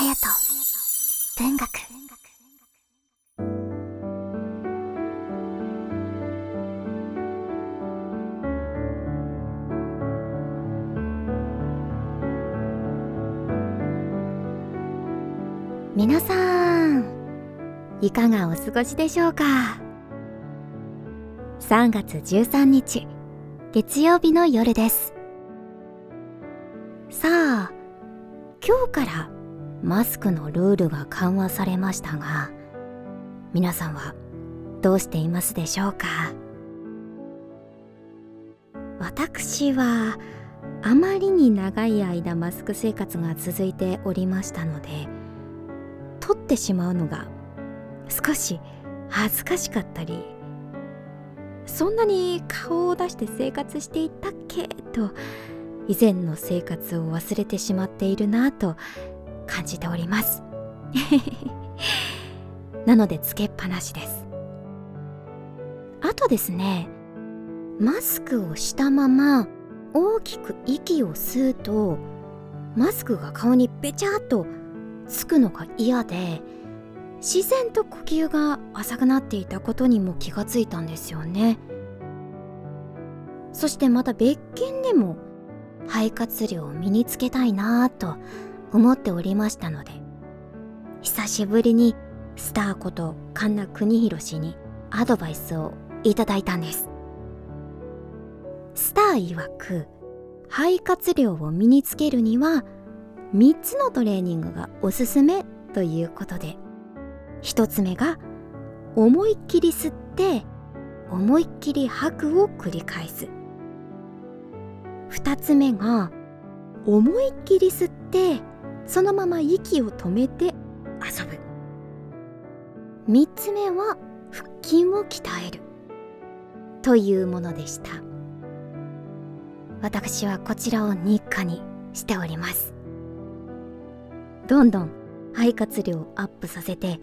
隼人文学。皆さんいかがお過ごしでしょうか？3月13日月曜日の夜です。さあ今日からマスクのルールが緩和されましたが皆さんはどうしていますでしょうか？私はあまりに長い間マスク生活が続いておりましたので取ってしまうのが少し恥ずかしかったりそんなに顔を出して生活していたっけと以前の生活を忘れてしまっているなと感じております。なのでつけっぱなしです。あとですねマスクをしたまま大きく息を吸うとマスクが顔にべちゃっとつくのが嫌で自然と呼吸が浅くなっていたことにも気がついたんですよね。そしてまた別件でも肺活量を身につけたいなぁと思っておりましたので久しぶりにスターこと神田邦弘氏にアドバイスをいただいたんです。スター曰く肺活量を身につけるには3つのトレーニングがおすすめということで1つ目が思いっきり吸って思いっきり吐くを繰り返す。2つ目が思いっきり吸ってそのまま息を止めて遊ぶ。3つ目は腹筋を鍛える。というものでした。私はこちらを日課にしております。どんどん肺活量をアップさせて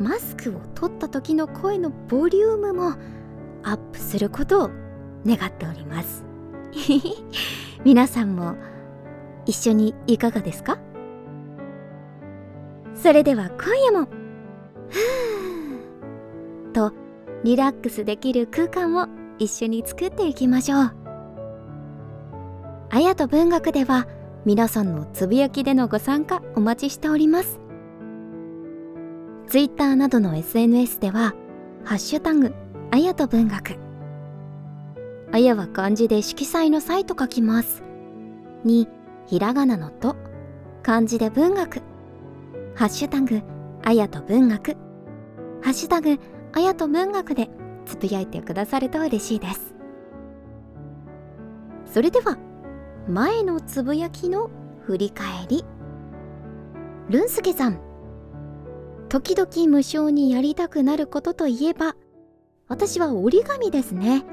マスクを取った時の声のボリュームもアップすることを願っております。皆さんも一緒にいかがですか？それでは今夜も。ふーとリラックスできる空間を一緒に作っていきましょう。あやと文学では皆さんのつぶやきでのご参加お待ちしております。ツイッターなどの SNS ではハッシュタグあやと文学。あやは漢字で色彩の際と書きます。にひらがなのと漢字で文学。ハッシュタグあやと文学。ハッシュタグあやと文学でつぶやいてくださると嬉しいです。それでは前のつぶやきの振り返り。ルンスケさん。時々無償にやりたくなることといえば私は折り紙ですね。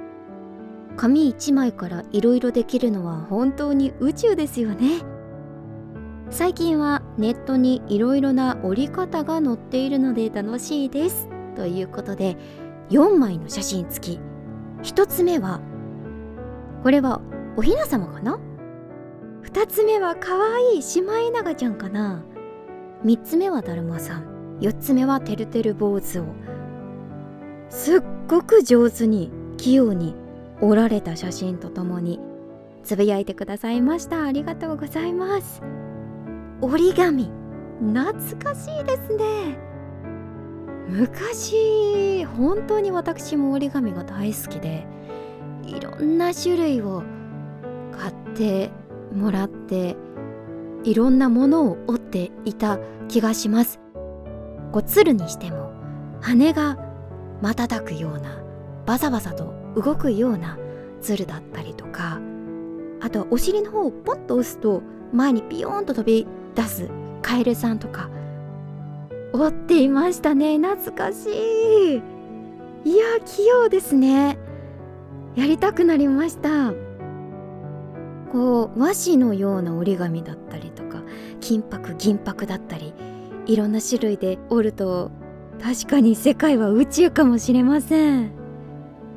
紙1枚からいろいろできるのは本当に宇宙ですよね。最近はネットにいろいろな折り方が載っているので楽しいです。ということで4枚の写真付き。1つ目はこれはおひな様かな？2つ目はかわいいシマエナガちゃんかな？3つ目はだるまさん。4つ目はてるてる坊主を。すっごく上手に器用に折られた写真とともにつぶやいてくださいました。ありがとうございます。折り紙。懐かしいですね。昔本当に私も折り紙が大好きでいろんな種類を買ってもらっていろんなものを折っていた気がします。こう鶴にしても羽が瞬くようなバサバサと動くような鶴だったりとかあとはお尻の方をポッと押すと前にピヨーンと飛び出す。カエルさんとか。折っていましたね。懐かしい。いや器用ですね。やりたくなりました。こう和紙のような折り紙だったりとか金箔銀箔だったりいろんな種類で折ると確かに世界は宇宙かもしれません。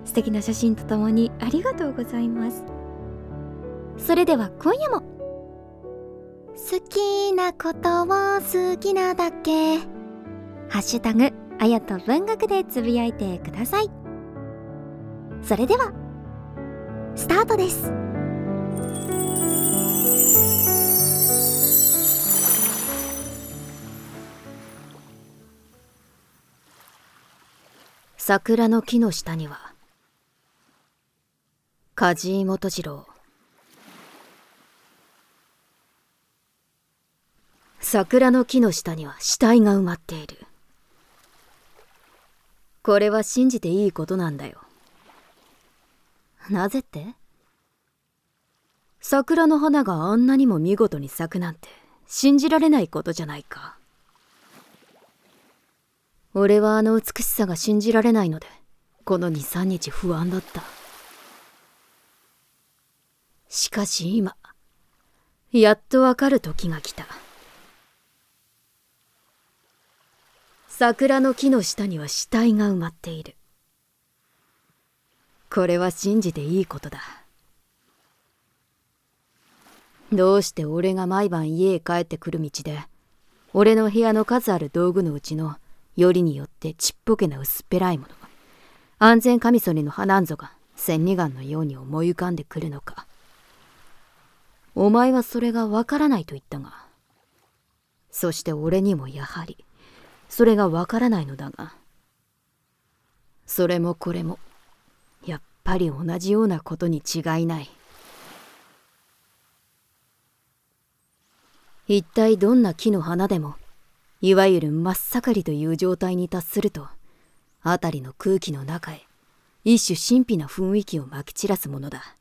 素敵な写真とともにありがとうございます。それでは今夜も。好きなことを好きなだけ。ハッシュタグあやと文学でつぶやいてください。それではスタートです。桜の木の下には梶井元次郎桜の木の下には死体が埋まっている。これは信じていいことなんだよ。なぜって？桜の花があんなにも見事に咲くなんて信じられないことじゃないか。俺はあの美しさが信じられないのでこの23日不安だった。しかし今やっとわかる時が来た。桜の木の下には死体が埋まっている。これは信じていいことだ。どうして俺が毎晩家へ帰ってくる道で俺の部屋の数ある道具のうちのよりによってちっぽけな薄っぺらいものが安全カミソリの花んぞが千里眼のように思い浮かんでくるのか。お前はそれがわからないと言ったがそして俺にもやはりそれがわからないのだが。それもこれもやっぱり同じようなことに違いない。一体どんな木の花でもいわゆる真っ盛りという状態に達すると辺りの空気の中へ一種神秘な雰囲気をまき散らすものだ。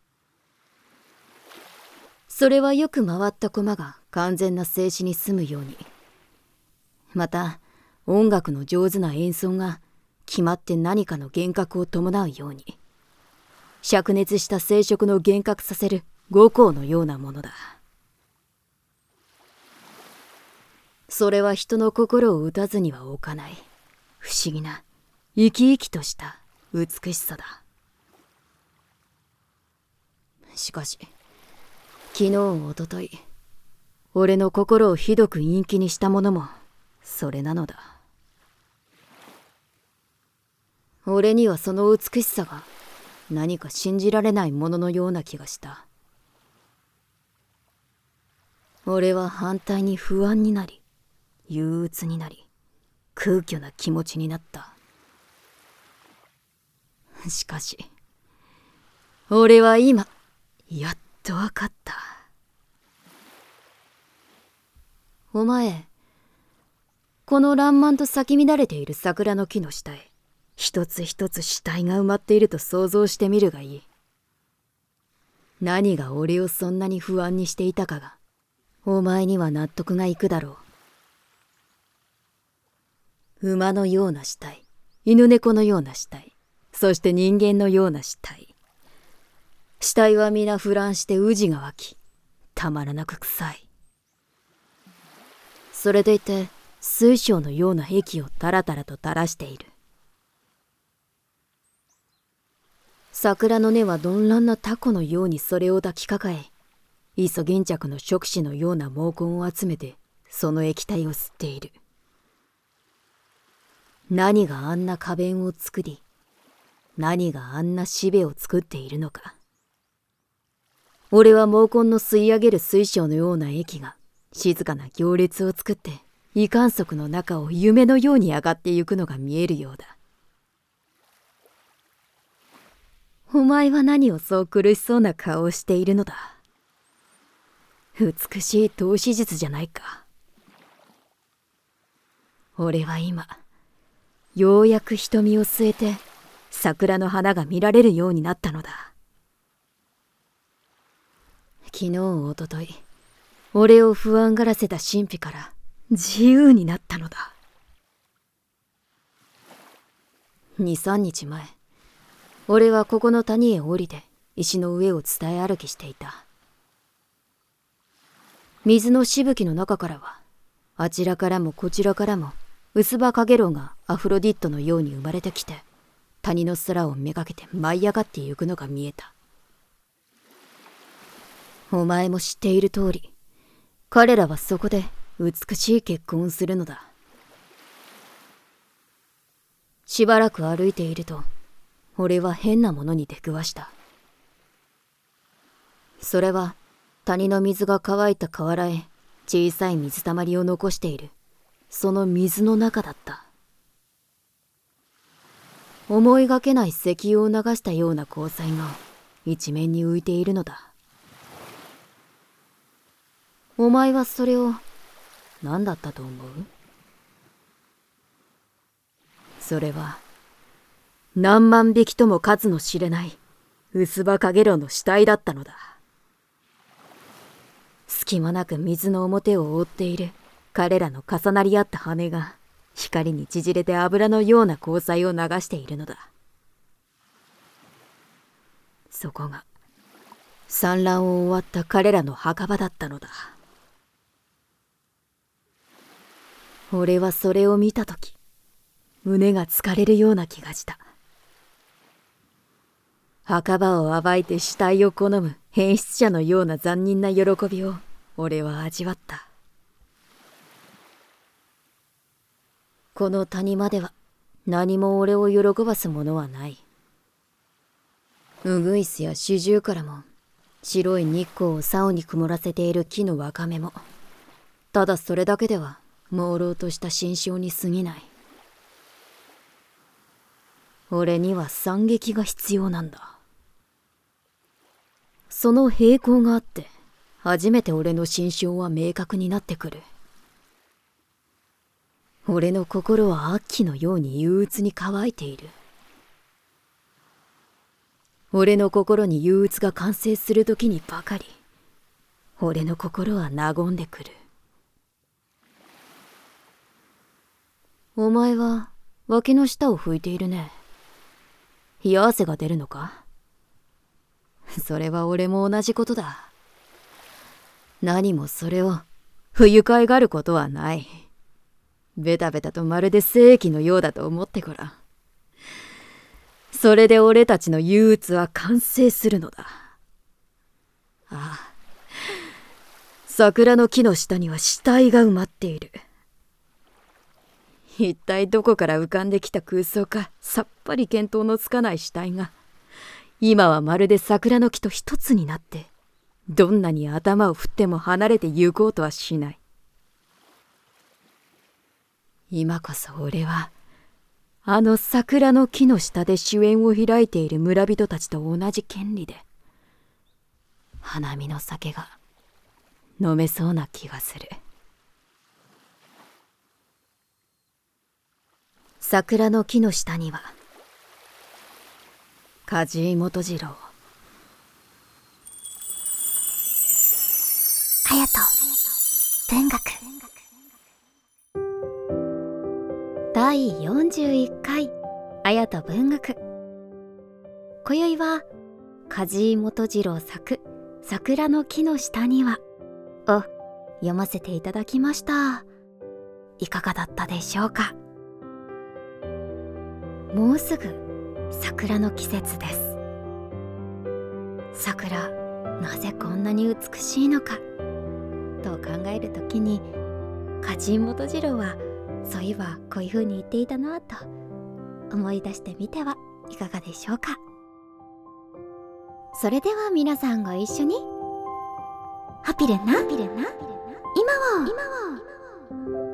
それはよく回った駒が完全な静止に済むように。また音楽の上手な演奏が決まって何かの幻覚を伴うように灼熱した生殖の幻覚させる五行のようなものだ。それは人の心を打たずには置かない不思議な生き生きとした美しさだ。しかし昨日おととい俺の心をひどく陰気にしたものもそれなのだ。俺にはその美しさが何か信じられないもののような気がした。俺は反対に不安になり憂鬱になり空虚な気持ちになった。しかし俺は今やっと分かった。お前この爛漫と咲き乱れている桜の木の下へ一つ一つ死体が埋まっていると想像してみるがいい。何が俺をそんなに不安にしていたかがお前には納得がいくだろう。馬のような死体犬猫のような死体そして人間のような死体。死体は皆腐乱して宇治が湧きたまらなく臭い。それでいて水晶のような液をタラタラと垂らしている。桜の根は鈍乱なタコのようにそれを抱きかかえイソギンチャクの触手のような毛根を集めてその液体を吸っている。何があんな花弁を作り何があんなしべを作っているのか。俺は毛根の吸い上げる水晶のような液が静かな行列を作って異観測の中を夢のように上がってゆくのが見えるようだ。お前は何をそう苦しそうな顔をしているのだ？美しい投資術じゃないか。俺は今ようやく瞳を据えて桜の花が見られるようになったのだ。昨日おととい俺を不安がらせた神秘から自由になったのだ。23日前俺はここの谷へ降りて石の上を伝え歩きしていた。水のしぶきの中からはあちらからもこちらからも薄葉かげろうがアフロディットのように生まれてきて谷の空をめがけて舞い上がってゆくのが見えた。お前も知っている通り彼らはそこで美しい結婚をするのだ。しばらく歩いていると俺は変なものに出くわした。それは谷の水が乾いた河原へ小さい水たまりを残している。その水の中だった。思いがけない石油を流したような光彩が一面に浮いているのだ。お前はそれを何だったと思う？それは何万匹とも数の知れない薄葉かげろうの死体だったのだ。隙間なく水の表を覆っている彼らの重なり合った羽が光に縮れて油のような光彩を流しているのだ。そこが産卵を終わった彼らの墓場だったのだ。俺はそれを見た時胸が疲れるような気がした。墓場を暴いて死体を好む変質者のような残忍な喜びを俺は味わった。この谷間では何も俺を喜ばすものはない。ウグイスやシジュウからも白い日光を竿に曇らせている木のわかめもただそれだけでは朦朧とした心象に過ぎない。俺には惨劇が必要なんだ。その平行があって初めて俺の心象は明確になってくる。俺の心は秋のように憂鬱に乾いている。俺の心に憂鬱が完成する時にばかり俺の心は和んでくる。お前は脇の下を拭いているね。冷や汗が出るのか？それは俺も同じことだ。何もそれを不愉快がることはない。ベタベタとまるで正規のようだと思ってごらん。それで俺たちの憂鬱は完成するのだ。ああ。桜の木の下には死体が埋まっている。一体どこから浮かんできた空想かさっぱり見当のつかない死体が。今はまるで桜の木と一つになってどんなに頭を振っても離れて行こうとはしない。今こそ俺はあの桜の木の下で主演を開いている村人たちと同じ権利で花見の酒が飲めそうな気がする。桜の木の下には。梶井元次郎。隼人。文学第41回。綾と文学。今宵は梶井元次郎作「桜の木の下には」を読ませていただきました。いかがだったでしょうか？もうすぐ桜の季節です。桜なぜこんなに美しいのかと考える時に梶井元次郎はそういえばこういう風に言っていたなと思い出してみてはいかがでしょうか。それでは皆さんご一緒にハピレンな今を。今を